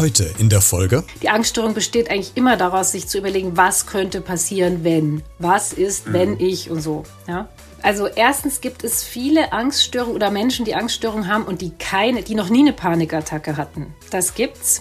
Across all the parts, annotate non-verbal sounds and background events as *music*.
Heute in der Folge. Die Angststörung besteht eigentlich immer daraus, sich zu überlegen, was könnte passieren, wenn. Was ist, mhm. wenn ich und so. Ja? Also erstens gibt es viele Angststörungen oder Menschen, die Angststörungen haben und die keine, die noch nie eine Panikattacke hatten. Das gibt's.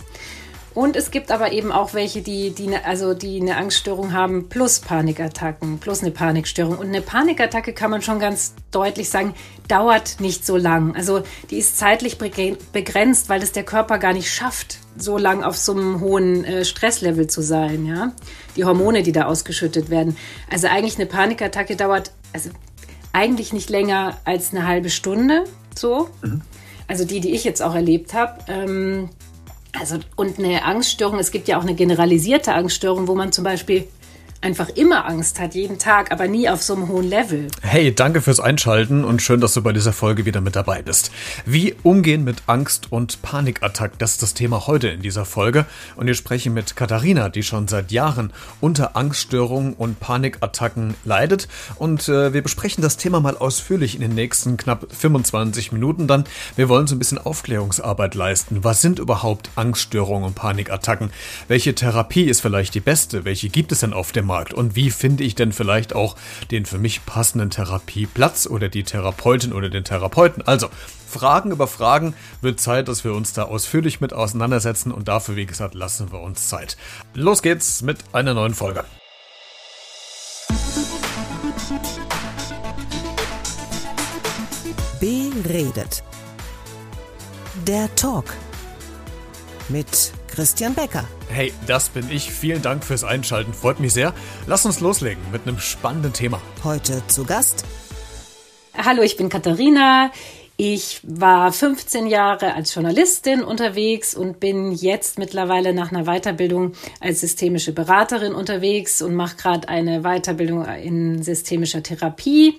Und es gibt aber eben auch welche, die, die, ne, also die eine Angststörung haben plus Panikattacken, plus eine Panikstörung. Und eine Panikattacke kann man schon ganz deutlich sagen, dauert nicht so lang. Also die ist zeitlich begrenzt, weil es der Körper gar nicht schafft, so lang auf so einem hohen äh, Stresslevel zu sein. Ja? Die Hormone, die da ausgeschüttet werden. Also eigentlich eine Panikattacke dauert also eigentlich nicht länger als eine halbe Stunde. So. Mhm. Also die, die ich jetzt auch erlebt habe. Ähm, also, und eine Angststörung, es gibt ja auch eine generalisierte Angststörung, wo man zum Beispiel einfach immer Angst hat, jeden Tag, aber nie auf so einem hohen Level. Hey, danke fürs Einschalten und schön, dass du bei dieser Folge wieder mit dabei bist. Wie umgehen mit Angst und Panikattacken, das ist das Thema heute in dieser Folge. Und wir sprechen mit Katharina, die schon seit Jahren unter Angststörungen und Panikattacken leidet. Und äh, wir besprechen das Thema mal ausführlich in den nächsten knapp 25 Minuten dann. Wir wollen so ein bisschen Aufklärungsarbeit leisten. Was sind überhaupt Angststörungen und Panikattacken? Welche Therapie ist vielleicht die beste? Welche gibt es denn auf dem Markt? Und wie finde ich denn vielleicht auch den für mich passenden Therapieplatz oder die Therapeutin oder den Therapeuten? Also, Fragen über Fragen wird Zeit, dass wir uns da ausführlich mit auseinandersetzen und dafür, wie gesagt, lassen wir uns Zeit. Los geht's mit einer neuen Folge. Beredet. Der Talk mit Christian Becker. Hey, das bin ich. Vielen Dank fürs Einschalten. Freut mich sehr. Lass uns loslegen mit einem spannenden Thema. Heute zu Gast. Hallo, ich bin Katharina. Ich war 15 Jahre als Journalistin unterwegs und bin jetzt mittlerweile nach einer Weiterbildung als systemische Beraterin unterwegs und mache gerade eine Weiterbildung in systemischer Therapie.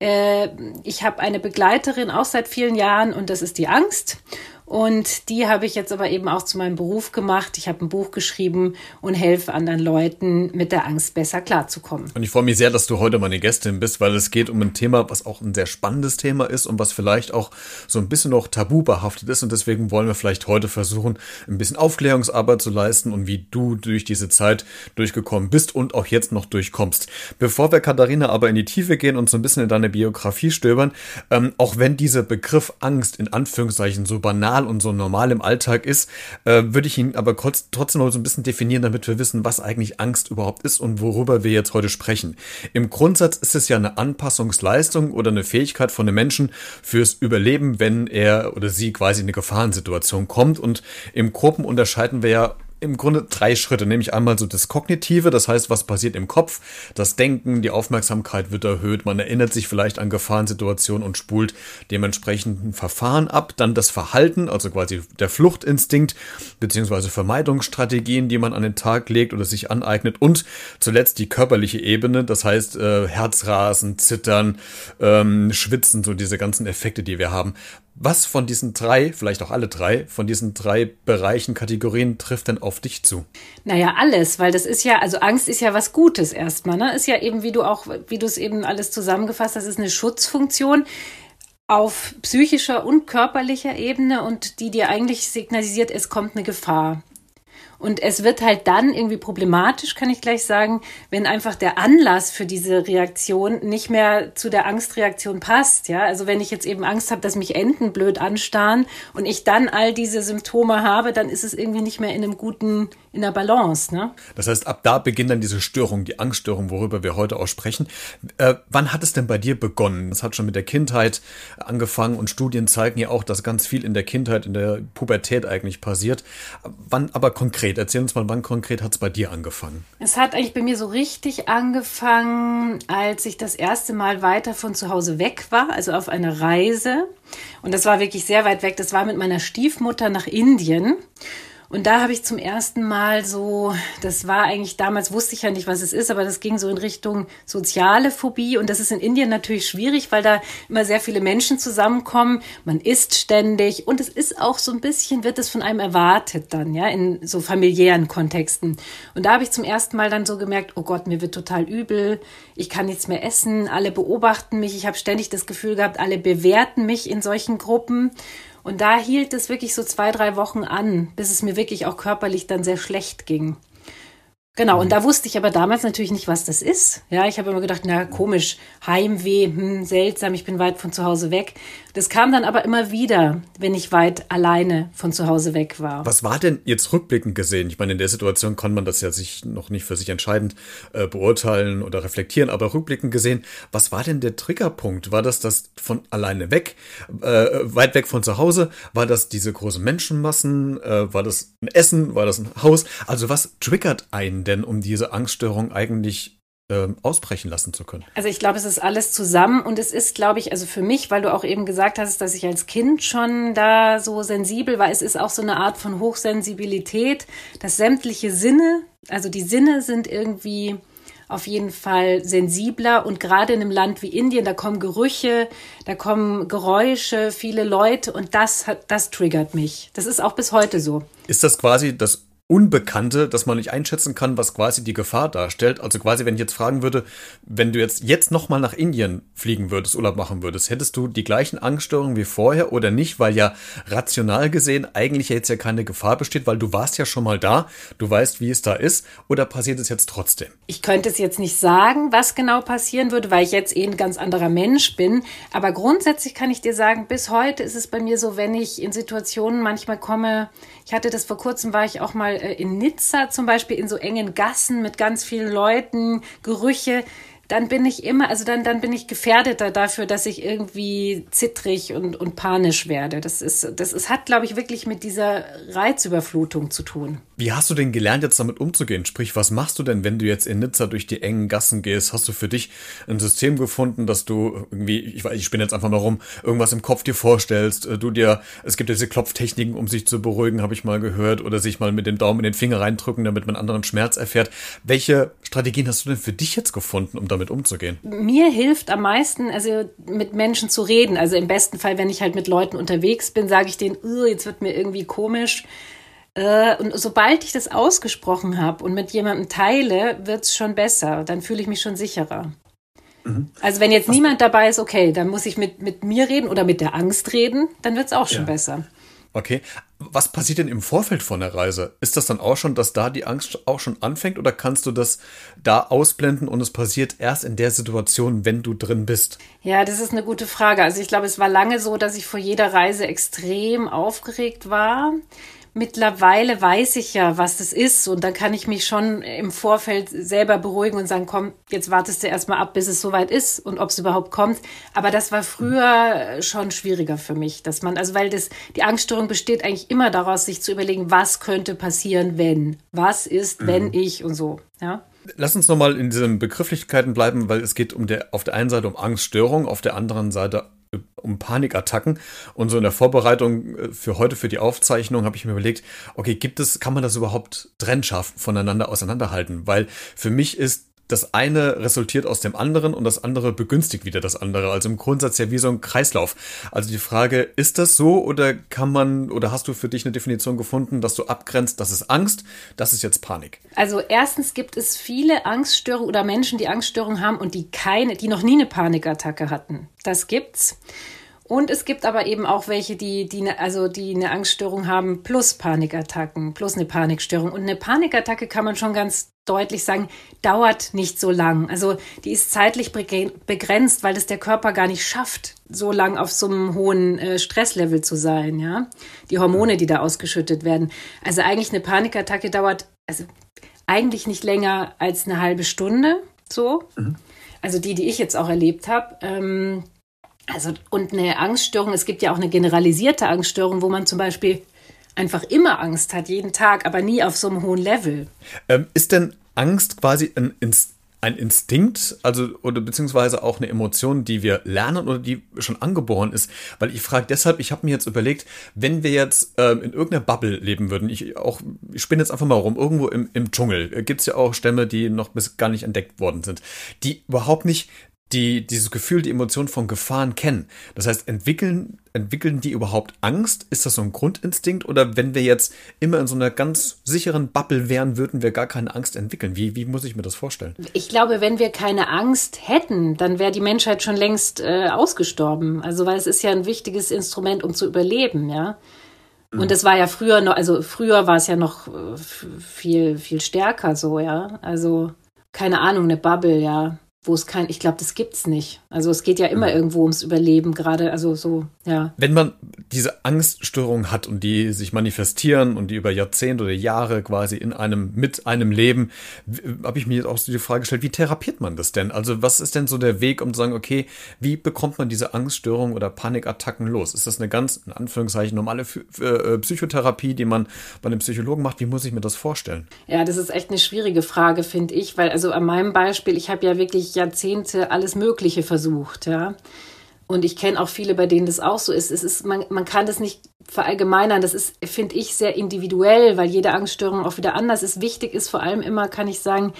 Äh, ich habe eine Begleiterin auch seit vielen Jahren und das ist die Angst. Und die habe ich jetzt aber eben auch zu meinem Beruf gemacht. Ich habe ein Buch geschrieben und helfe anderen Leuten, mit der Angst besser klarzukommen. Und ich freue mich sehr, dass du heute meine Gästin bist, weil es geht um ein Thema, was auch ein sehr spannendes Thema ist und was vielleicht auch so ein bisschen noch tabu behaftet ist. Und deswegen wollen wir vielleicht heute versuchen, ein bisschen Aufklärungsarbeit zu leisten und wie du durch diese Zeit durchgekommen bist und auch jetzt noch durchkommst. Bevor wir, Katharina, aber in die Tiefe gehen und so ein bisschen in deine Biografie stöbern, ähm, auch wenn dieser Begriff Angst in Anführungszeichen so banal banal und so normal im Alltag ist, äh, würde ich ihn aber trotzdem noch so ein bisschen definieren, damit wir wissen, was eigentlich Angst überhaupt ist und worüber wir jetzt heute sprechen. Im Grundsatz ist es ja eine Anpassungsleistung oder eine Fähigkeit von einem Menschen fürs Überleben, wenn er oder sie quasi in eine Gefahrensituation kommt. Und im Gruppen unterscheiden wir ja im Grunde drei Schritte, nämlich einmal so das Kognitive, das heißt, was passiert im Kopf, das Denken, die Aufmerksamkeit wird erhöht, man erinnert sich vielleicht an Gefahrensituationen und spult dementsprechend ein Verfahren ab, dann das Verhalten, also quasi der Fluchtinstinkt, beziehungsweise Vermeidungsstrategien, die man an den Tag legt oder sich aneignet. Und zuletzt die körperliche Ebene, das heißt äh, Herzrasen, Zittern, ähm, Schwitzen, so diese ganzen Effekte, die wir haben. Was von diesen drei, vielleicht auch alle drei, von diesen drei Bereichen, Kategorien trifft denn auf dich zu? Naja, alles, weil das ist ja, also Angst ist ja was Gutes erstmal, ne? Ist ja eben, wie du auch, wie du es eben alles zusammengefasst hast, ist eine Schutzfunktion auf psychischer und körperlicher Ebene und die dir eigentlich signalisiert, es kommt eine Gefahr. Und es wird halt dann irgendwie problematisch, kann ich gleich sagen, wenn einfach der Anlass für diese Reaktion nicht mehr zu der Angstreaktion passt. Ja, also wenn ich jetzt eben Angst habe, dass mich Enten blöd anstarren und ich dann all diese Symptome habe, dann ist es irgendwie nicht mehr in einem guten, in der Balance. Ne? Das heißt, ab da beginnt dann diese Störung, die Angststörung, worüber wir heute auch sprechen. Äh, wann hat es denn bei dir begonnen? Das hat schon mit der Kindheit angefangen und Studien zeigen ja auch, dass ganz viel in der Kindheit, in der Pubertät eigentlich passiert. Wann aber konkret? Konkret? Erzähl uns mal, wann konkret hat es bei dir angefangen? Es hat eigentlich bei mir so richtig angefangen, als ich das erste Mal weiter von zu Hause weg war, also auf einer Reise. Und das war wirklich sehr weit weg. Das war mit meiner Stiefmutter nach Indien. Und da habe ich zum ersten Mal so, das war eigentlich damals, wusste ich ja nicht, was es ist, aber das ging so in Richtung soziale Phobie. Und das ist in Indien natürlich schwierig, weil da immer sehr viele Menschen zusammenkommen. Man isst ständig und es ist auch so ein bisschen, wird es von einem erwartet dann, ja, in so familiären Kontexten. Und da habe ich zum ersten Mal dann so gemerkt, oh Gott, mir wird total übel, ich kann nichts mehr essen, alle beobachten mich, ich habe ständig das Gefühl gehabt, alle bewerten mich in solchen Gruppen. Und da hielt es wirklich so zwei, drei Wochen an, bis es mir wirklich auch körperlich dann sehr schlecht ging. Genau, und mhm. da wusste ich aber damals natürlich nicht, was das ist. Ja, ich habe immer gedacht, na komisch, Heimweh, hm, seltsam, ich bin weit von zu Hause weg. Das kam dann aber immer wieder, wenn ich weit alleine von zu Hause weg war. Was war denn jetzt rückblickend gesehen? Ich meine, in der Situation kann man das ja sich noch nicht für sich entscheidend äh, beurteilen oder reflektieren, aber rückblickend gesehen, was war denn der Triggerpunkt? War das das von alleine weg, äh, weit weg von zu Hause? War das diese großen Menschenmassen? Äh, war das ein Essen? War das ein Haus? Also was triggert einen denn, um diese Angststörung eigentlich ähm, ausbrechen lassen zu können? Also ich glaube, es ist alles zusammen und es ist, glaube ich, also für mich, weil du auch eben gesagt hast, dass ich als Kind schon da so sensibel war, es ist auch so eine Art von Hochsensibilität, dass sämtliche Sinne, also die Sinne sind irgendwie auf jeden Fall sensibler und gerade in einem Land wie Indien, da kommen Gerüche, da kommen Geräusche, viele Leute und das hat, das triggert mich. Das ist auch bis heute so. Ist das quasi das Unbekannte, dass man nicht einschätzen kann, was quasi die Gefahr darstellt. Also quasi, wenn ich jetzt fragen würde, wenn du jetzt jetzt nochmal nach Indien fliegen würdest, Urlaub machen würdest, hättest du die gleichen Angststörungen wie vorher oder nicht, weil ja rational gesehen eigentlich jetzt ja keine Gefahr besteht, weil du warst ja schon mal da, du weißt, wie es da ist, oder passiert es jetzt trotzdem? Ich könnte es jetzt nicht sagen, was genau passieren würde, weil ich jetzt eh ein ganz anderer Mensch bin, aber grundsätzlich kann ich dir sagen, bis heute ist es bei mir so, wenn ich in Situationen manchmal komme, ich hatte das vor kurzem, war ich auch mal äh, in Nizza zum Beispiel in so engen Gassen mit ganz vielen Leuten, Gerüche dann bin ich immer, also dann, dann bin ich gefährdeter dafür, dass ich irgendwie zittrig und, und panisch werde. Das ist, das ist, hat, glaube ich, wirklich mit dieser Reizüberflutung zu tun. Wie hast du denn gelernt, jetzt damit umzugehen? Sprich, was machst du denn, wenn du jetzt in Nizza durch die engen Gassen gehst? Hast du für dich ein System gefunden, dass du irgendwie, ich weiß, ich spinne jetzt einfach mal rum, irgendwas im Kopf dir vorstellst, äh, du dir, es gibt diese Klopftechniken, um sich zu beruhigen, habe ich mal gehört, oder sich mal mit dem Daumen in den Finger reindrücken, damit man anderen Schmerz erfährt. Welche Strategien hast du denn für dich jetzt gefunden, um damit umzugehen? Mir hilft am meisten, also mit Menschen zu reden. Also im besten Fall, wenn ich halt mit Leuten unterwegs bin, sage ich denen, jetzt wird mir irgendwie komisch. Äh, und sobald ich das ausgesprochen habe und mit jemandem teile, wird es schon besser. Dann fühle ich mich schon sicherer. Mhm. Also wenn jetzt Was? niemand dabei ist, okay, dann muss ich mit, mit mir reden oder mit der Angst reden, dann wird es auch schon ja. besser. Okay. Was passiert denn im Vorfeld von der Reise? Ist das dann auch schon, dass da die Angst auch schon anfängt oder kannst du das da ausblenden und es passiert erst in der Situation, wenn du drin bist? Ja, das ist eine gute Frage. Also ich glaube, es war lange so, dass ich vor jeder Reise extrem aufgeregt war mittlerweile weiß ich ja, was das ist und dann kann ich mich schon im Vorfeld selber beruhigen und sagen, komm, jetzt wartest du erstmal ab, bis es soweit ist und ob es überhaupt kommt. Aber das war früher schon schwieriger für mich, dass man, also weil das, die Angststörung besteht eigentlich immer daraus, sich zu überlegen, was könnte passieren, wenn, was ist, wenn mhm. ich und so, ja. Lass uns nochmal in diesen Begrifflichkeiten bleiben, weil es geht um der, auf der einen Seite um Angststörung, auf der anderen Seite um Panikattacken. Und so in der Vorbereitung äh, für heute, für die Aufzeichnung, habe ich mir überlegt, okay, gibt es, kann man das überhaupt trennscharf voneinander auseinanderhalten? Weil für mich ist das eine resultiert aus dem anderen und das andere begünstigt wieder das andere. Also im Grundsatz ja wie so ein Kreislauf. Also die Frage, ist das so oder kann man oder hast du für dich eine Definition gefunden, dass du abgrenzt, das ist Angst, das ist jetzt Panik? Also erstens gibt es viele Angststörungen oder Menschen, die Angststörungen haben und die keine, die noch nie eine Panikattacke hatten. Das gibt's. Und es gibt aber eben auch welche, die, die, ne, also die eine Angststörung haben plus Panikattacken, plus eine Panikstörung. Und eine Panikattacke kann man schon ganz deutlich sagen, dauert nicht so lang. Also die ist zeitlich begrenzt, weil es der Körper gar nicht schafft, so lang auf so einem hohen äh, Stresslevel zu sein, ja. Die Hormone, die da ausgeschüttet werden. Also eigentlich eine Panikattacke dauert, also eigentlich nicht länger als eine halbe Stunde, so. Mhm. Also die, die ich jetzt auch erlebt habe. Ähm, also, und eine Angststörung, es gibt ja auch eine generalisierte Angststörung, wo man zum Beispiel einfach immer Angst hat, jeden Tag, aber nie auf so einem hohen Level. Ähm, ist denn Angst quasi ein, ein Instinkt, also oder beziehungsweise auch eine Emotion, die wir lernen oder die schon angeboren ist? Weil ich frage deshalb, ich habe mir jetzt überlegt, wenn wir jetzt ähm, in irgendeiner Bubble leben würden, ich auch, ich spinne jetzt einfach mal rum, irgendwo im, im Dschungel, äh, gibt es ja auch Stämme, die noch bis gar nicht entdeckt worden sind, die überhaupt nicht die dieses Gefühl, die Emotion von Gefahren kennen. Das heißt, entwickeln, entwickeln die überhaupt Angst? Ist das so ein Grundinstinkt? Oder wenn wir jetzt immer in so einer ganz sicheren Bubble wären, würden wir gar keine Angst entwickeln? Wie, wie muss ich mir das vorstellen? Ich glaube, wenn wir keine Angst hätten, dann wäre die Menschheit schon längst äh, ausgestorben. Also, weil es ist ja ein wichtiges Instrument, um zu überleben, ja. Und das war ja früher noch, also früher war es ja noch äh, viel, viel stärker so, ja. Also, keine Ahnung, eine Bubble, ja wo es kein, ich glaube, das gibt's nicht. Also es geht ja immer irgendwo ums Überleben gerade, also so, ja. Wenn man diese Angststörung hat und die sich manifestieren und die über Jahrzehnte oder Jahre quasi in einem, mit einem Leben, habe ich mir jetzt auch so die Frage gestellt, wie therapiert man das denn? Also was ist denn so der Weg, um zu sagen, okay, wie bekommt man diese Angststörung oder Panikattacken los? Ist das eine ganz, in Anführungszeichen, normale äh, Psychotherapie, die man bei einem Psychologen macht? Wie muss ich mir das vorstellen? Ja, das ist echt eine schwierige Frage, finde ich, weil also an meinem Beispiel, ich habe ja wirklich Jahrzehnte alles Mögliche versucht, ja. Und ich kenne auch viele, bei denen das auch so ist. Es ist man, man kann das nicht verallgemeinern. Das ist, finde ich, sehr individuell, weil jede Angststörung auch wieder anders ist. Wichtig ist vor allem immer, kann ich sagen,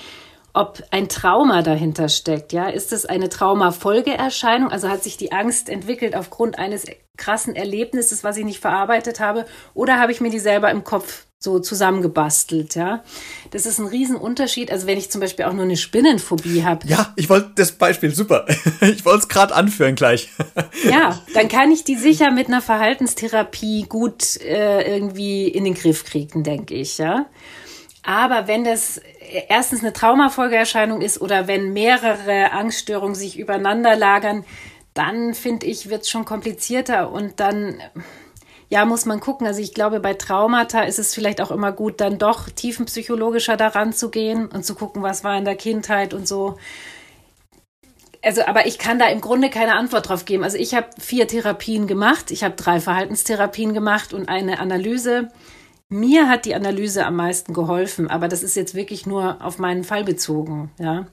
ob ein Trauma dahinter steckt. Ja, ist es eine Traumafolgeerscheinung? Also hat sich die Angst entwickelt aufgrund eines krassen Erlebnisses, was ich nicht verarbeitet habe, oder habe ich mir die selber im Kopf so zusammengebastelt, ja. Das ist ein Riesenunterschied. Also wenn ich zum Beispiel auch nur eine Spinnenphobie habe. Ja, ich wollte das Beispiel super. *laughs* Ich wollte es gerade anführen gleich. *laughs* Ja, dann kann ich die sicher mit einer Verhaltenstherapie gut äh, irgendwie in den Griff kriegen, denke ich, ja. Aber wenn das erstens eine Traumafolgeerscheinung ist oder wenn mehrere Angststörungen sich übereinander lagern, dann finde ich, wird es schon komplizierter und dann ja, muss man gucken. Also ich glaube, bei Traumata ist es vielleicht auch immer gut, dann doch tiefenpsychologischer daran zu gehen und zu gucken, was war in der Kindheit und so. Also, aber ich kann da im Grunde keine Antwort drauf geben. Also ich habe vier Therapien gemacht. Ich habe drei Verhaltenstherapien gemacht und eine Analyse. Mir hat die Analyse am meisten geholfen, aber das ist jetzt wirklich nur auf meinen Fall bezogen, ja.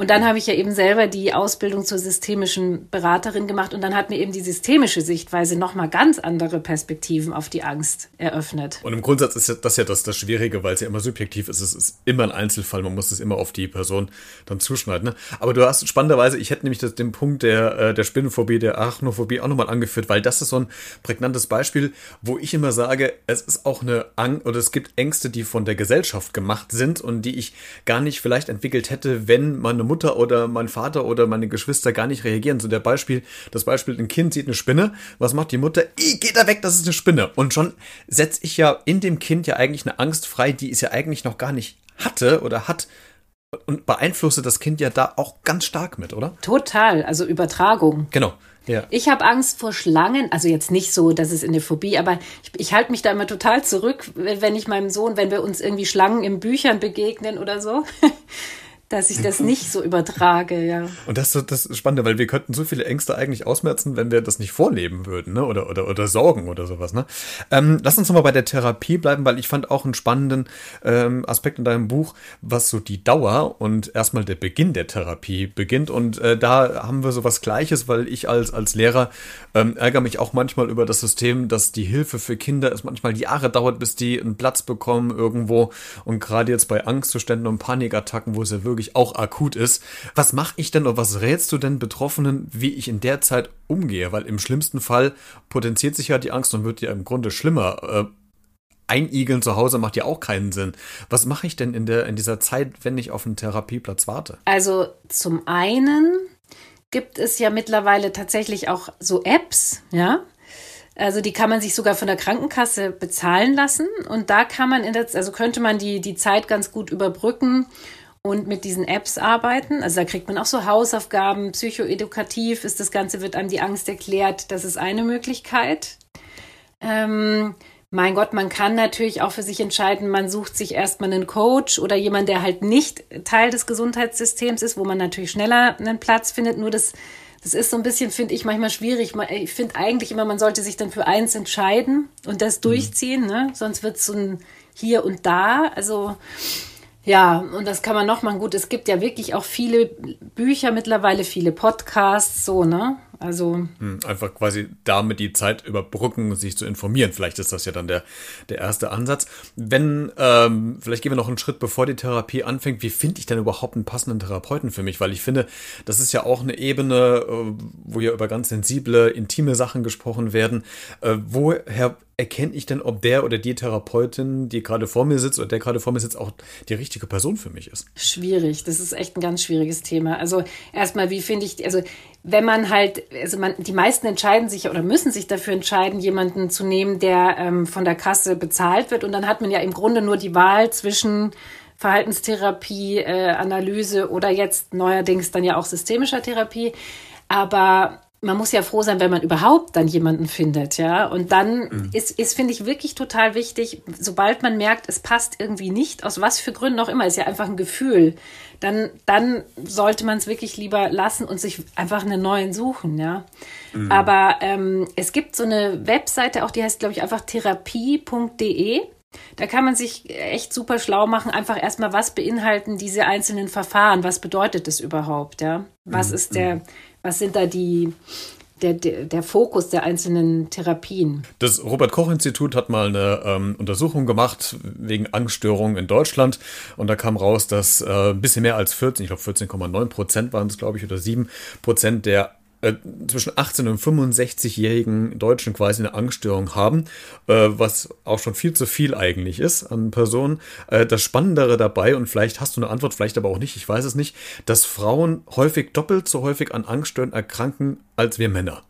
Und dann habe ich ja eben selber die Ausbildung zur systemischen Beraterin gemacht und dann hat mir eben die systemische Sichtweise nochmal ganz andere Perspektiven auf die Angst eröffnet. Und im Grundsatz ist das ja das, das Schwierige, weil es ja immer subjektiv ist. Es ist immer ein Einzelfall, man muss es immer auf die Person dann zuschneiden. Ne? Aber du hast spannenderweise, ich hätte nämlich das, den Punkt der, äh, der Spinnenphobie, der Arachnophobie auch nochmal angeführt, weil das ist so ein prägnantes Beispiel, wo ich immer sage, es ist auch eine Angst oder es gibt Ängste, die von der Gesellschaft gemacht sind und die ich gar nicht vielleicht entwickelt hätte, wenn man eine Mutter oder mein Vater oder meine Geschwister gar nicht reagieren. So der Beispiel, das Beispiel, ein Kind sieht eine Spinne, was macht die Mutter? I, geht da weg, das ist eine Spinne. Und schon setze ich ja in dem Kind ja eigentlich eine Angst frei, die es ja eigentlich noch gar nicht hatte oder hat und beeinflusse das Kind ja da auch ganz stark mit, oder? Total, also Übertragung. Genau. Ja. Ich habe Angst vor Schlangen, also jetzt nicht so, dass es in der Phobie, aber ich, ich halte mich da immer total zurück, wenn ich meinem Sohn, wenn wir uns irgendwie Schlangen in Büchern begegnen oder so, *laughs* dass ich das nicht so übertrage, ja. Und das, das ist spannend, weil wir könnten so viele Ängste eigentlich ausmerzen, wenn wir das nicht vorleben würden, ne? Oder, oder, oder Sorgen oder sowas, ne? Ähm, lass uns nochmal bei der Therapie bleiben, weil ich fand auch einen spannenden ähm, Aspekt in deinem Buch, was so die Dauer und erstmal der Beginn der Therapie beginnt. Und äh, da haben wir so was Gleiches, weil ich als, als Lehrer ähm, ärgere mich auch manchmal über das System, dass die Hilfe für Kinder es manchmal Jahre dauert, bis die einen Platz bekommen irgendwo. Und gerade jetzt bei Angstzuständen und Panikattacken, wo es ja wirklich wirklich auch akut ist. Was mache ich denn oder was rätst du denn Betroffenen, wie ich in der Zeit umgehe? Weil im schlimmsten Fall potenziert sich ja die Angst und wird ja im Grunde schlimmer. Äh, einigeln zu Hause macht ja auch keinen Sinn. Was mache ich denn in, der, in dieser Zeit, wenn ich auf einen Therapieplatz warte? Also zum einen gibt es ja mittlerweile tatsächlich auch so Apps, ja. Also die kann man sich sogar von der Krankenkasse bezahlen lassen und da kann man in der, also könnte man die, die Zeit ganz gut überbrücken und mit diesen Apps arbeiten. Also da kriegt man auch so Hausaufgaben, psychoedukativ ist das Ganze, wird einem die Angst erklärt. Das ist eine Möglichkeit. Ähm, mein Gott, man kann natürlich auch für sich entscheiden, man sucht sich erstmal einen Coach oder jemand, der halt nicht Teil des Gesundheitssystems ist, wo man natürlich schneller einen Platz findet. Nur das, das ist so ein bisschen, finde ich, manchmal schwierig. Ich finde eigentlich immer, man sollte sich dann für eins entscheiden und das mhm. durchziehen, ne? sonst wird es so ein Hier und Da. Also ja, und das kann man noch mal gut. Es gibt ja wirklich auch viele Bücher mittlerweile, viele Podcasts, so, ne? Also hm, einfach quasi damit die Zeit überbrücken, sich zu informieren. Vielleicht ist das ja dann der, der erste Ansatz. Wenn, ähm, vielleicht gehen wir noch einen Schritt, bevor die Therapie anfängt. Wie finde ich denn überhaupt einen passenden Therapeuten für mich? Weil ich finde, das ist ja auch eine Ebene, äh, wo ja über ganz sensible, intime Sachen gesprochen werden. Äh, woher erkenne ich denn, ob der oder die Therapeutin, die gerade vor mir sitzt oder der gerade vor mir sitzt, auch die richtige Person für mich ist? Schwierig. Das ist echt ein ganz schwieriges Thema. Also erstmal, wie finde ich, also wenn man halt, also man, die meisten entscheiden sich oder müssen sich dafür entscheiden, jemanden zu nehmen, der ähm, von der Kasse bezahlt wird. Und dann hat man ja im Grunde nur die Wahl zwischen Verhaltenstherapie, äh, Analyse oder jetzt neuerdings dann ja auch systemischer Therapie. Aber man muss ja froh sein, wenn man überhaupt dann jemanden findet, ja. Und dann mhm. ist, ist finde ich, wirklich total wichtig, sobald man merkt, es passt irgendwie nicht, aus was für Gründen auch immer, ist ja einfach ein Gefühl, dann, dann sollte man es wirklich lieber lassen und sich einfach einen neuen suchen, ja. Mhm. Aber ähm, es gibt so eine Webseite, auch die heißt, glaube ich, einfach therapie.de. Da kann man sich echt super schlau machen, einfach erstmal, was beinhalten diese einzelnen Verfahren, was bedeutet das überhaupt, ja? Was mhm. ist der, mhm. Was sind da die, der, der, Fokus der einzelnen Therapien. Das Robert Koch Institut hat mal eine ähm, Untersuchung gemacht wegen Angststörungen in Deutschland und da kam raus, dass äh, ein bisschen mehr als 14, ich glaube 14,9 Prozent waren es, glaube ich, oder 7 Prozent der äh, zwischen 18 und 65-jährigen Deutschen quasi eine Angststörung haben, äh, was auch schon viel zu viel eigentlich ist an Personen. Äh, das Spannendere dabei, und vielleicht hast du eine Antwort, vielleicht aber auch nicht, ich weiß es nicht, dass Frauen häufig doppelt so häufig an Angststörungen erkranken als wir Männer.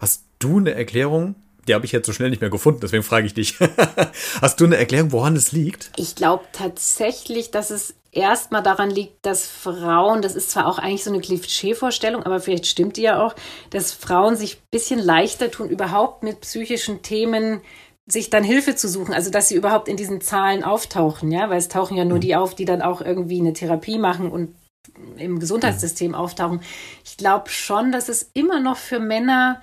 Hast du eine Erklärung? Die habe ich jetzt so schnell nicht mehr gefunden, deswegen frage ich dich. *laughs* Hast du eine Erklärung, woran es liegt? Ich glaube tatsächlich, dass es erstmal daran liegt, dass Frauen, das ist zwar auch eigentlich so eine Klischee-Vorstellung, aber vielleicht stimmt die ja auch, dass Frauen sich ein bisschen leichter tun, überhaupt mit psychischen Themen sich dann Hilfe zu suchen, also dass sie überhaupt in diesen Zahlen auftauchen, ja, weil es tauchen ja nur mhm. die auf, die dann auch irgendwie eine Therapie machen und im Gesundheitssystem mhm. auftauchen. Ich glaube schon, dass es immer noch für Männer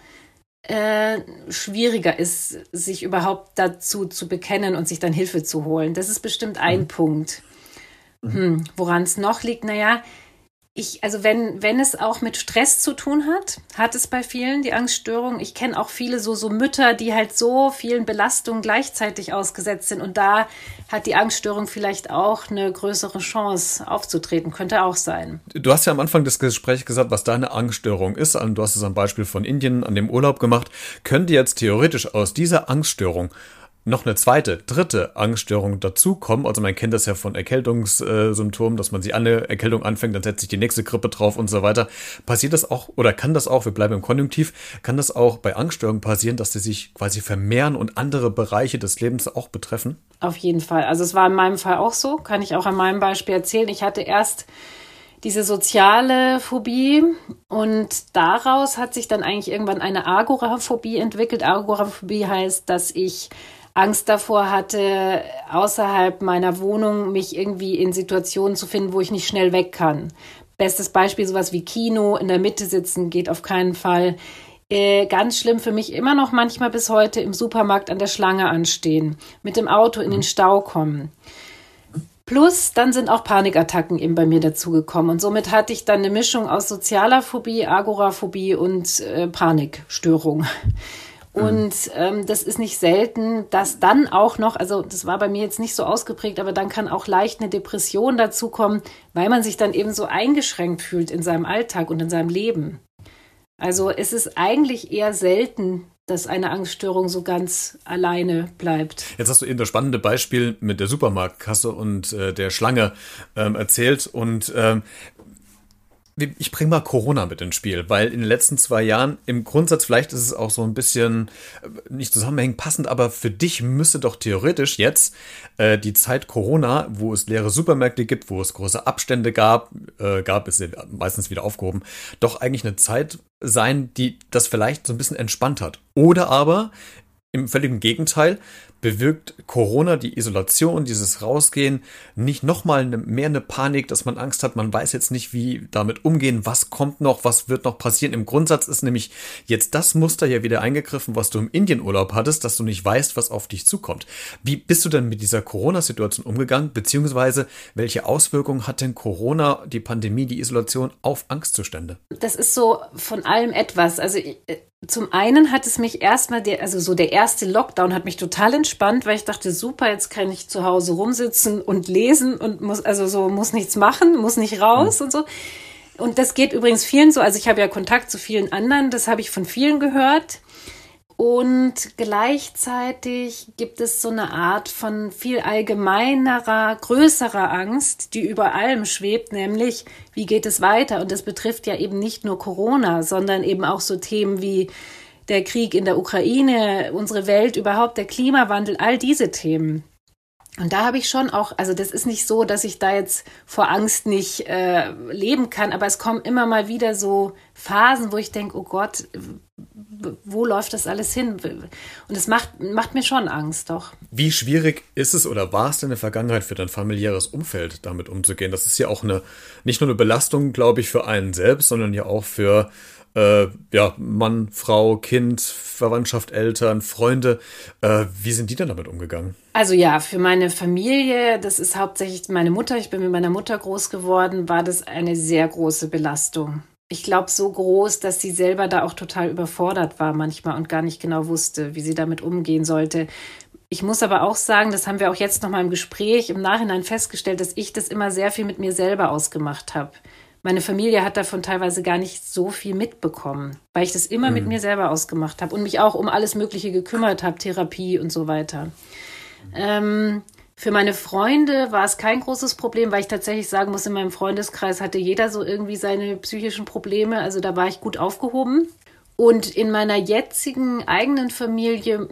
äh, schwieriger ist, sich überhaupt dazu zu bekennen und sich dann Hilfe zu holen. Das ist bestimmt ein mhm. Punkt. Hm, Woran es noch liegt, naja, ich, also wenn, wenn es auch mit Stress zu tun hat, hat es bei vielen die Angststörung. Ich kenne auch viele so, so Mütter, die halt so vielen Belastungen gleichzeitig ausgesetzt sind. Und da hat die Angststörung vielleicht auch eine größere Chance aufzutreten. Könnte auch sein. Du hast ja am Anfang des Gesprächs gesagt, was deine Angststörung ist. Du hast es am Beispiel von Indien an dem Urlaub gemacht. Könnte jetzt theoretisch aus dieser Angststörung noch eine zweite, dritte Angststörung dazukommen. Also man kennt das ja von Erkältungssymptomen, dass man sich eine Erkältung anfängt, dann setzt sich die nächste Grippe drauf und so weiter. Passiert das auch oder kann das auch, wir bleiben im Konjunktiv, kann das auch bei Angststörungen passieren, dass sie sich quasi vermehren und andere Bereiche des Lebens auch betreffen? Auf jeden Fall. Also es war in meinem Fall auch so, kann ich auch an meinem Beispiel erzählen. Ich hatte erst diese soziale Phobie und daraus hat sich dann eigentlich irgendwann eine Agoraphobie entwickelt. Agoraphobie heißt, dass ich Angst davor hatte, außerhalb meiner Wohnung mich irgendwie in Situationen zu finden, wo ich nicht schnell weg kann. Bestes Beispiel, sowas wie Kino, in der Mitte sitzen, geht auf keinen Fall. Äh, ganz schlimm für mich immer noch manchmal bis heute im Supermarkt an der Schlange anstehen, mit dem Auto in den Stau kommen. Plus, dann sind auch Panikattacken eben bei mir dazugekommen. Und somit hatte ich dann eine Mischung aus sozialer Phobie, Agoraphobie und äh, Panikstörung. Mhm. Und ähm, das ist nicht selten, dass dann auch noch, also das war bei mir jetzt nicht so ausgeprägt, aber dann kann auch leicht eine Depression dazukommen, weil man sich dann eben so eingeschränkt fühlt in seinem Alltag und in seinem Leben. Also es ist eigentlich eher selten, dass eine Angststörung so ganz alleine bleibt. Jetzt hast du eben das spannende Beispiel mit der Supermarktkasse und äh, der Schlange ähm, erzählt. Und ähm, ich bringe mal Corona mit ins Spiel, weil in den letzten zwei Jahren im Grundsatz, vielleicht ist es auch so ein bisschen äh, nicht zusammenhängend passend, aber für dich müsste doch theoretisch jetzt äh, die Zeit Corona, wo es leere Supermärkte gibt, wo es große Abstände gab, äh, gab es meistens wieder aufgehoben, doch eigentlich eine Zeit sein, die das vielleicht so ein bisschen entspannt hat. Oder aber im völligen Gegenteil bewirkt Corona, die Isolation, dieses Rausgehen, nicht nochmal eine, mehr eine Panik, dass man Angst hat, man weiß jetzt nicht, wie damit umgehen, was kommt noch, was wird noch passieren. Im Grundsatz ist nämlich jetzt das Muster ja wieder eingegriffen, was du im Indienurlaub hattest, dass du nicht weißt, was auf dich zukommt. Wie bist du denn mit dieser Corona-Situation umgegangen, beziehungsweise welche Auswirkungen hat denn Corona, die Pandemie, die Isolation auf Angstzustände? Das ist so von allem etwas. Also zum einen hat es mich erstmal, also so der erste Lockdown hat mich total entspannt, weil ich dachte, super, jetzt kann ich zu Hause rumsitzen und lesen und muss, also so, muss nichts machen, muss nicht raus mhm. und so. Und das geht übrigens vielen so. Also ich habe ja Kontakt zu vielen anderen, das habe ich von vielen gehört. Und gleichzeitig gibt es so eine Art von viel allgemeinerer, größerer Angst, die über allem schwebt, nämlich wie geht es weiter? Und das betrifft ja eben nicht nur Corona, sondern eben auch so Themen wie der Krieg in der Ukraine, unsere Welt überhaupt, der Klimawandel, all diese Themen. Und da habe ich schon auch, also das ist nicht so, dass ich da jetzt vor Angst nicht äh, leben kann, aber es kommen immer mal wieder so Phasen, wo ich denke, oh Gott, wo läuft das alles hin? Und es macht, macht mir schon Angst, doch. Wie schwierig ist es oder war es denn in der Vergangenheit für dein familiäres Umfeld damit umzugehen? Das ist ja auch eine, nicht nur eine Belastung, glaube ich, für einen selbst, sondern ja auch für äh, ja, Mann, Frau, Kind, Verwandtschaft, Eltern, Freunde. Äh, wie sind die denn damit umgegangen? Also ja, für meine Familie, das ist hauptsächlich meine Mutter, ich bin mit meiner Mutter groß geworden, war das eine sehr große Belastung. Ich glaube, so groß, dass sie selber da auch total überfordert war manchmal und gar nicht genau wusste, wie sie damit umgehen sollte. Ich muss aber auch sagen, das haben wir auch jetzt noch mal im Gespräch im Nachhinein festgestellt, dass ich das immer sehr viel mit mir selber ausgemacht habe. Meine Familie hat davon teilweise gar nicht so viel mitbekommen, weil ich das immer mhm. mit mir selber ausgemacht habe und mich auch um alles Mögliche gekümmert habe, Therapie und so weiter. Ähm, für meine Freunde war es kein großes Problem, weil ich tatsächlich sagen muss, in meinem Freundeskreis hatte jeder so irgendwie seine psychischen Probleme. Also da war ich gut aufgehoben. Und in meiner jetzigen eigenen Familie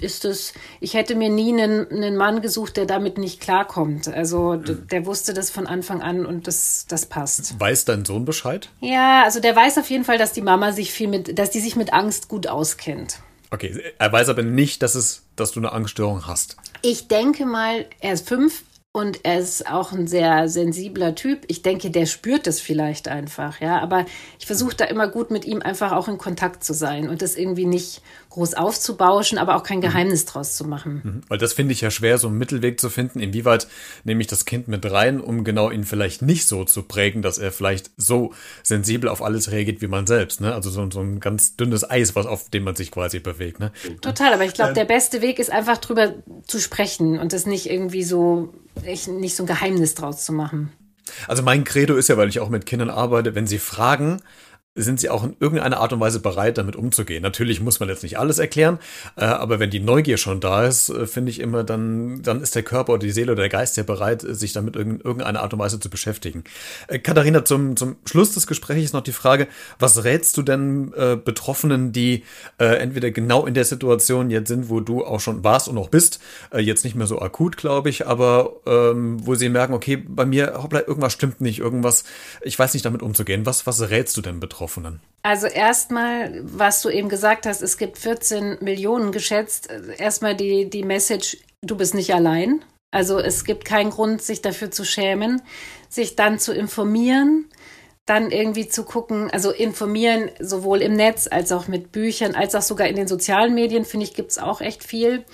ist es, ich hätte mir nie einen, einen Mann gesucht, der damit nicht klarkommt. Also mhm. der wusste das von Anfang an und das, das passt. Weiß dein Sohn Bescheid? Ja, also der weiß auf jeden Fall, dass die Mama sich viel mit, dass die sich mit Angst gut auskennt. Okay, er weiß aber nicht, dass es, dass du eine Angststörung hast. Ich denke mal, er ist fünf, und er ist auch ein sehr sensibler Typ. Ich denke, der spürt es vielleicht einfach, ja. Aber ich versuche da immer gut mit ihm einfach auch in Kontakt zu sein und das irgendwie nicht groß aufzubauschen, aber auch kein mhm. Geheimnis draus zu machen. Mhm. Weil das finde ich ja schwer, so einen Mittelweg zu finden. Inwieweit nehme ich das Kind mit rein, um genau ihn vielleicht nicht so zu prägen, dass er vielleicht so sensibel auf alles reagiert wie man selbst. Ne? Also so, so ein ganz dünnes Eis, was auf dem man sich quasi bewegt. Ne? Total, aber ich glaube, ähm, der beste Weg ist einfach drüber zu sprechen und das nicht irgendwie so echt nicht so ein Geheimnis draus zu machen. Also mein Credo ist ja, weil ich auch mit Kindern arbeite, wenn sie fragen, sind sie auch in irgendeiner Art und Weise bereit, damit umzugehen. Natürlich muss man jetzt nicht alles erklären, äh, aber wenn die Neugier schon da ist, äh, finde ich immer, dann, dann ist der Körper oder die Seele oder der Geist ja bereit, sich damit in irgendeiner Art und Weise zu beschäftigen. Äh, Katharina, zum, zum Schluss des Gesprächs noch die Frage, was rätst du denn äh, Betroffenen, die äh, entweder genau in der Situation jetzt sind, wo du auch schon warst und noch bist, äh, jetzt nicht mehr so akut, glaube ich, aber ähm, wo sie merken, okay, bei mir, hoppla, irgendwas stimmt nicht, irgendwas, ich weiß nicht damit umzugehen. Was, was rätst du denn Betroffenen? Betroffenen? Also erstmal, was du eben gesagt hast, es gibt 14 Millionen geschätzt. Erstmal die, die Message, du bist nicht allein. Also es gibt keinen Grund, sich dafür zu schämen, sich dann zu informieren, dann irgendwie zu gucken, also informieren sowohl im Netz als auch mit Büchern, als auch sogar in den sozialen Medien, finde ich, gibt es auch echt viel.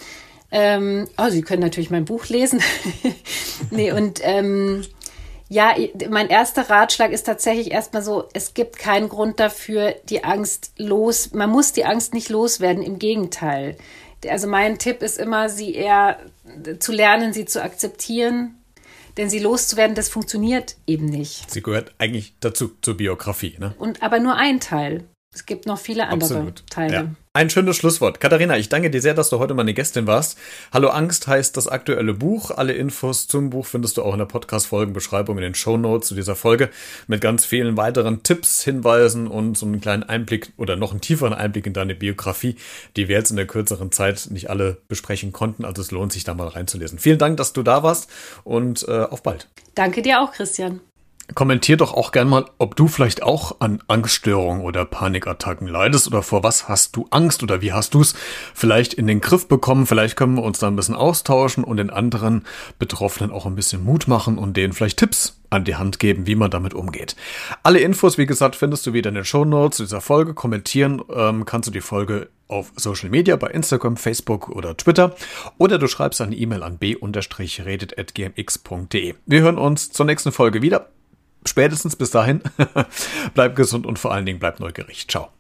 Ähm, oh, Sie können natürlich mein Buch lesen. *laughs* nee, und ähm, ja, mein erster Ratschlag ist tatsächlich erstmal so, es gibt keinen Grund dafür, die Angst los, man muss die Angst nicht loswerden, im Gegenteil. Also mein Tipp ist immer, sie eher zu lernen, sie zu akzeptieren, denn sie loszuwerden, das funktioniert eben nicht. Sie gehört eigentlich dazu, zur Biografie, ne? Und aber nur ein Teil. Es gibt noch viele andere Absolut. Teile. Ja. Ein schönes Schlusswort. Katharina, ich danke dir sehr, dass du heute meine Gästin warst. Hallo Angst heißt das aktuelle Buch. Alle Infos zum Buch findest du auch in der Podcast-Folgenbeschreibung in den Show Notes zu dieser Folge mit ganz vielen weiteren Tipps, Hinweisen und so einen kleinen Einblick oder noch einen tieferen Einblick in deine Biografie, die wir jetzt in der kürzeren Zeit nicht alle besprechen konnten. Also es lohnt sich da mal reinzulesen. Vielen Dank, dass du da warst und äh, auf bald. Danke dir auch, Christian. Kommentier doch auch gern mal, ob du vielleicht auch an Angststörungen oder Panikattacken leidest oder vor was hast du Angst oder wie hast du es vielleicht in den Griff bekommen. Vielleicht können wir uns da ein bisschen austauschen und den anderen Betroffenen auch ein bisschen Mut machen und denen vielleicht Tipps an die Hand geben, wie man damit umgeht. Alle Infos, wie gesagt, findest du wieder in den Show Notes dieser Folge. Kommentieren ähm, kannst du die Folge auf Social Media bei Instagram, Facebook oder Twitter oder du schreibst eine E-Mail an b-redet.gmx.de. Wir hören uns zur nächsten Folge wieder spätestens bis dahin. *laughs* bleib gesund und vor allen Dingen bleib neugierig. Ciao.